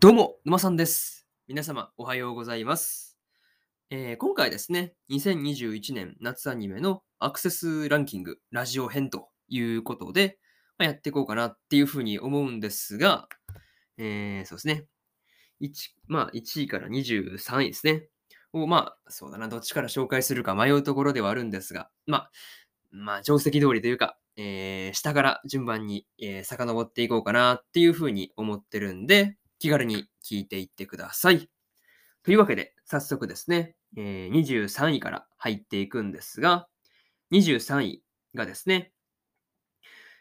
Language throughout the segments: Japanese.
どうも、沼さんです。皆様、おはようございます。えー今回ですね、2021年夏アニメのアクセスランキング、ラジオ編ということで、まあやっていこうかなっていうふうに思うんですが、えーそうですね。1, まあ、1位から23位ですね。を、まあ、そうだな、どっちから紹介するか迷うところではあるんですが、まあ、まあ、定石通りというか、えー下から順番に、えー遡っていこうかなっていうふうに思ってるんで、気軽に聞いていってください。というわけで、早速ですね、えー23位から入っていくんですが、23位がですね、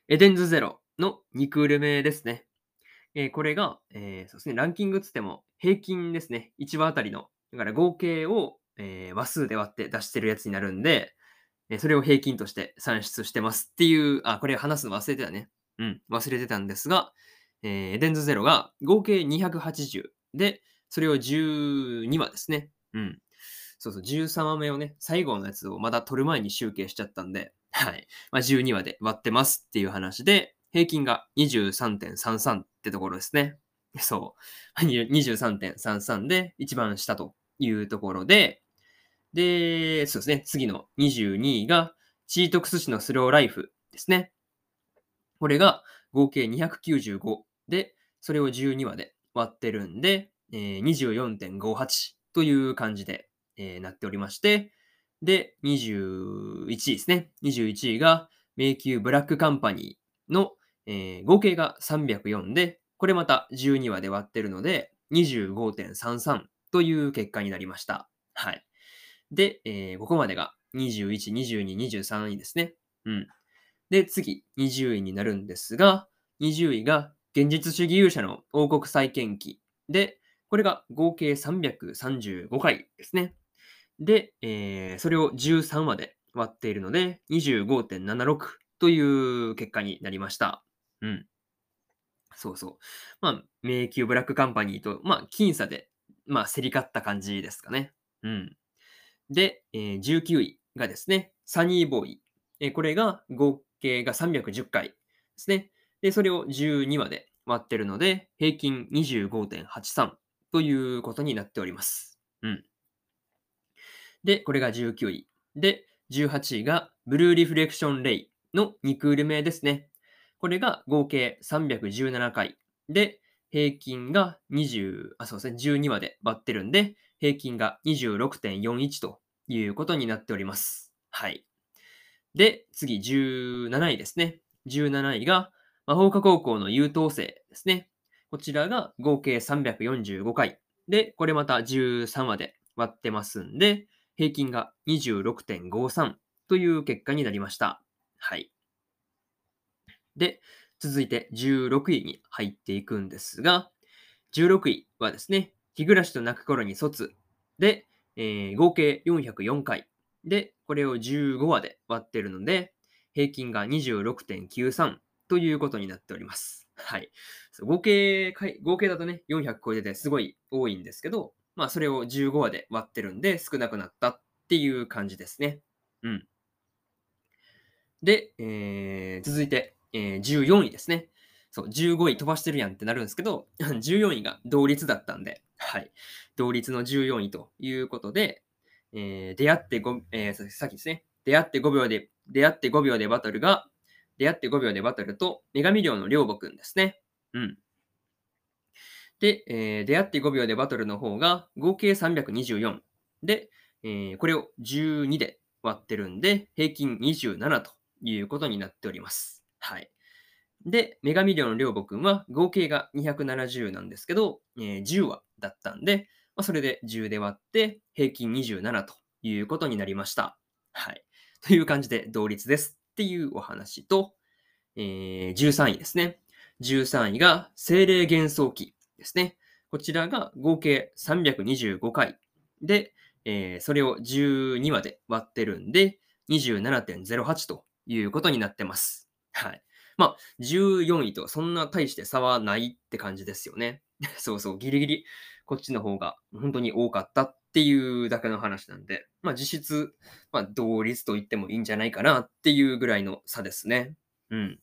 エデンズゼロの2クール目ですね。えーこれが、えーそうですね、ランキングつっても平均ですね、1話あたりの、だから合計を、えー話数で割って出してるやつになるんで、えそれを平均として算出してますっていう、あ、これ話すの忘れてたね。うん、忘れてたんですが、えーエデンズゼロが合計280で、それを12話ですね。うん。そうそう、13話目をね、最後のやつをまだ取る前に集計しちゃったんで、はい。まあ、12話で割ってますっていう話で、平均が23.33ってところですね。そう。23.33で一番下というところで、で、そうですね。次の22位が、チートクス氏のスローライフですね。これが合計295で、それを12話で割ってるんで、えー24.58という感じで、えーなっておりまして、で、21位ですね。21位が、迷宮ブラックカンパニーの、えー合計が304で、これまた12話で割ってるので、25.33という結果になりました。はい。で、えーここまでが21、22、23位ですね。うん。で、次、20位になるんですが、20位が現実主義勇者の王国再建記で、これが合計335回ですね。で、えーそれを13話で割っているので、25.76という結果になりました。うん。そうそう。まあ、迷宮ブラックカンパニーと、まあ、僅差で、まあ、競り勝った感じですかね。うん。で、えー19位がですね、サニーボーイ。えーこれが合計が310回ですね。で、それを12話で割ってるので、平均25.83ということになっております。うん。で、これが19位。で、18位がブルーリフレクションレイの2クール目ですね。これが合計317回。で、平均が20、あ、そうですね、12話で割ってるんで、平均が26.41ということになっております。はい。で、次、17位ですね。17位が、魔法科高校の優等生ですね。こちらが合計345回。で、これまた13話で割ってますんで、平均が26.53という結果になりました。はい。で、続いて16位に入っていくんですが、16位はですね、日暮らしと泣く頃に卒で、えー合計404回。で、これを15話で割ってるので、平均が26.93ということになっております。はい。合計、合計だとね、400超えててすごい多いんですけど、まあそれを15話で割ってるんで少なくなったっていう感じですね。うん。で、えー続いて、えー14位ですね。そう、15位飛ばしてるやんってなるんですけど、14位が同率だったんで、はい。同率の14位ということで、えー出会って5、えーさっきですね、出会って5秒で、出会って5秒でバトルが、出会って5秒でバトルと、女神寮の寮母くんですね。うん。で、えー出会って5秒でバトルの方が合計324。で、えーこれを12で割ってるんで、平均27ということになっております。はい。で、女神寮の寮母くんは合計が270なんですけど、えー10話だったんで、まあ、それで10で割って平均27ということになりました。はい。という感じで同率ですっていうお話と、えー13位ですね。13位が精霊幻想記ですね。こちらが合計325回で、えーそれを12話で割ってるんで、27.08ということになってます。はい。まあ、14位とそんな大して差はないって感じですよね。そうそう、ギリギリこっちの方が本当に多かったっていうだけの話なんで、まあ実質、まあ同率と言ってもいいんじゃないかなっていうぐらいの差ですね。うん。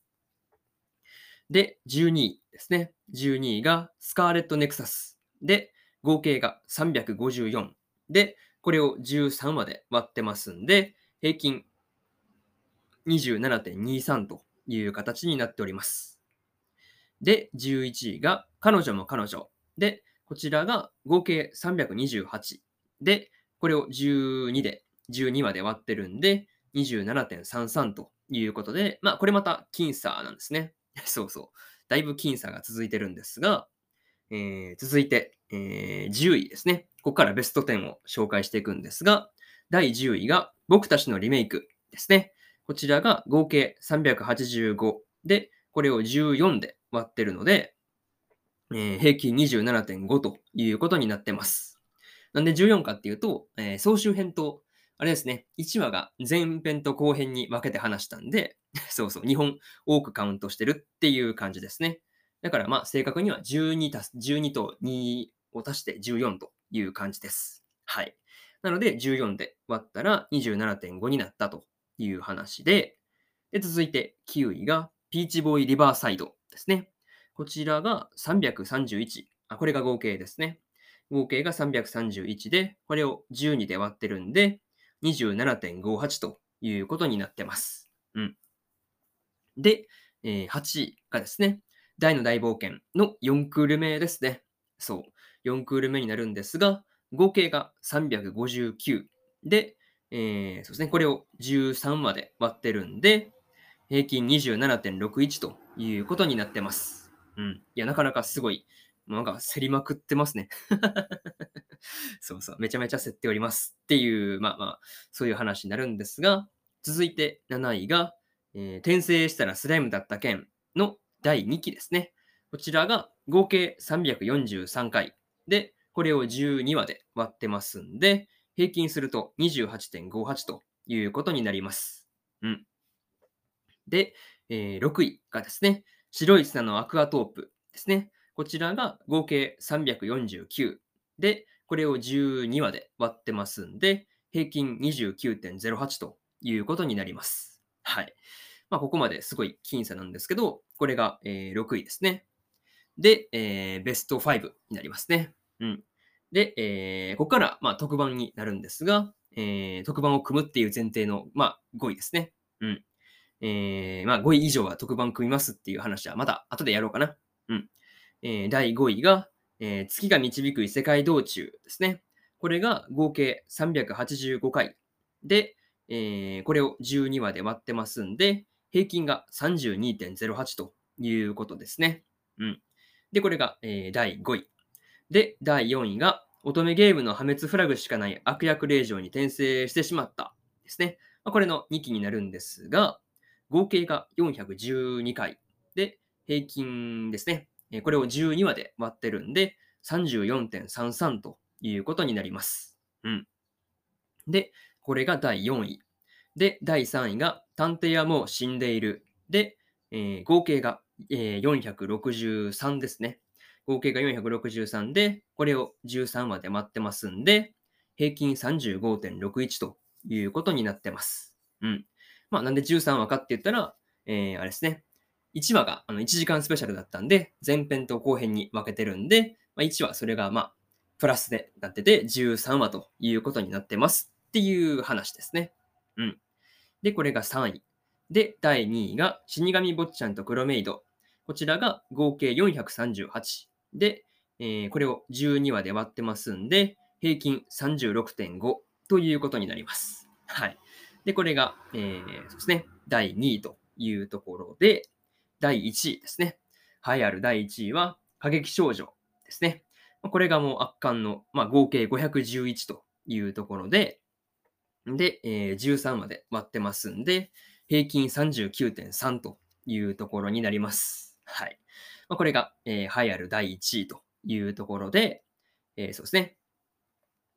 で、12位ですね。12位がスカーレットネクサス。で、合計が354。で、これを13まで割ってますんで、平均27.23という形になっております。で、11位が彼女も彼女。で、こちらが合計328。で、これを12で、12まで割ってるんで、27.33ということで、まあ、これまた僅差なんですね。そうそう。だいぶ僅差が続いてるんですが、えー、続いて、えー、10位ですね。ここからベスト10を紹介していくんですが、第10位が僕たちのリメイクですね。こちらが合計385で、これを14で割ってるので、えー、平均27.5ということになってます。なんで14かっていうと、えー、総集編と、あれですね、1話が前編と後編に分けて話したんで、そうそう、2本多くカウントしてるっていう感じですね。だからまあ正確には12たす、12と2を足して14という感じです。はい。なので14で割ったら27.5になったという話で、で続いて9位がピーチボーイリバーサイドですね。こちらが331。あ、これが合計ですね。合計が331で、これを12で割ってるんで、27.58ということになってます。うん。で、えー、8位がですね、大の大冒険の4クール目ですね。そう。4クール目になるんですが、合計が359で、えー、そうですね、これを13まで割ってるんで、平均27.61ということになってます。うん。いや、なかなかすごい、なんか競りまくってますね。そうそう、めちゃめちゃ競っておりますっていう、まあまあ、そういう話になるんですが、続いて7位が、えー、転生したらスライムだった件の第2期ですね。こちらが合計343回で、これを12話で割ってますんで、平均すると28.58ということになります。うん。で、えー、6位がですね、白い砂のアクアトープですね。こちらが合計349で、これを12話で割ってますんで、平均29.08ということになります。はい。まあ、ここまですごい僅差なんですけど、これが、えー、6位ですね。で、えー、ベスト5になりますね。うん。で、えー、ここから、まあ、特番になるんですが、えー、特番を組むっていう前提の、まあ、5位ですね。うん。えー、まあ5位以上は特番組みますっていう話はまた後でやろうかな。うん。えー、第5位が、えー、月が導く異世界道中ですね。これが合計385回で、えー、これを12話で割ってますんで、平均が32.08ということですね。うん。で、これが、えー、第5位。で、第4位が、乙女ゲームの破滅フラグしかない悪役令状に転生してしまったですね。まあ、これの2期になるんですが、合計が412回で、平均ですね。これを12話で割ってるんで、34.33ということになります。うん。で、これが第4位。で、第3位が、探偵はもう死んでいる。で、えー、合計が、えー、463ですね。合計が463で、これを13話で割ってますんで、平均35.61ということになってます。うん。まあ、なんで13話かって言ったら、えー、あれですね。1話があの1時間スペシャルだったんで、前編と後編に分けてるんで、まあ、1話それがまあ、プラスでなってて、13話ということになってますっていう話ですね。うん。で、これが3位。で、第2位が死神坊ちゃんと黒メイド。こちらが合計438。で、えー、これを12話で割ってますんで、平均36.5ということになります。はい。で、これが、えー、そうですね、第2位というところで、第1位ですね。栄えある第1位は、過激少女ですね。これがもう圧巻の、まあ、合計511というところで、で、えー、13まで割ってますんで、平均39.3というところになります。はい。まあ、これが、えー、栄えある第1位というところで、えー、そうですね。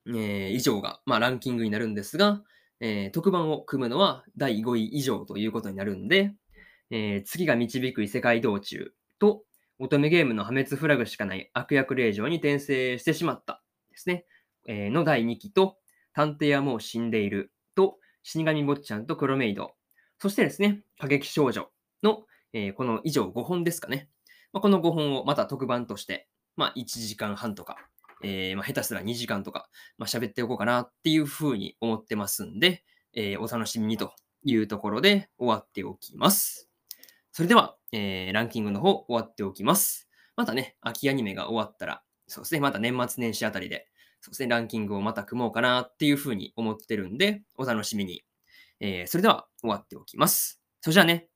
えー、以上が、まあ、ランキングになるんですが、えー、特番を組むのは第5位以上ということになるんで、えー、次が導く異世界道中と、乙女ゲームの破滅フラグしかない悪役令状に転生してしまったですね。えー、の第2期と、探偵はもう死んでいると、死神坊ちゃんと黒メイド。そしてですね、過激少女のえーこの以上5本ですかね。まあ、この5本をまた特番として、まあ、1時間半とか、えーまあ、下手すら2時間とか、まあ、喋っておこうかなっていうふうに思ってますんで、えーお楽しみにというところで終わっておきます。それでは、えーランキングの方終わっておきます。またね、秋アニメが終わったら、そうですね、また年末年始あたりで、そうですね、ランキングをまた組もうかなっていうふうに思ってるんで、お楽しみに。えーそれでは終わっておきます。それじゃあね、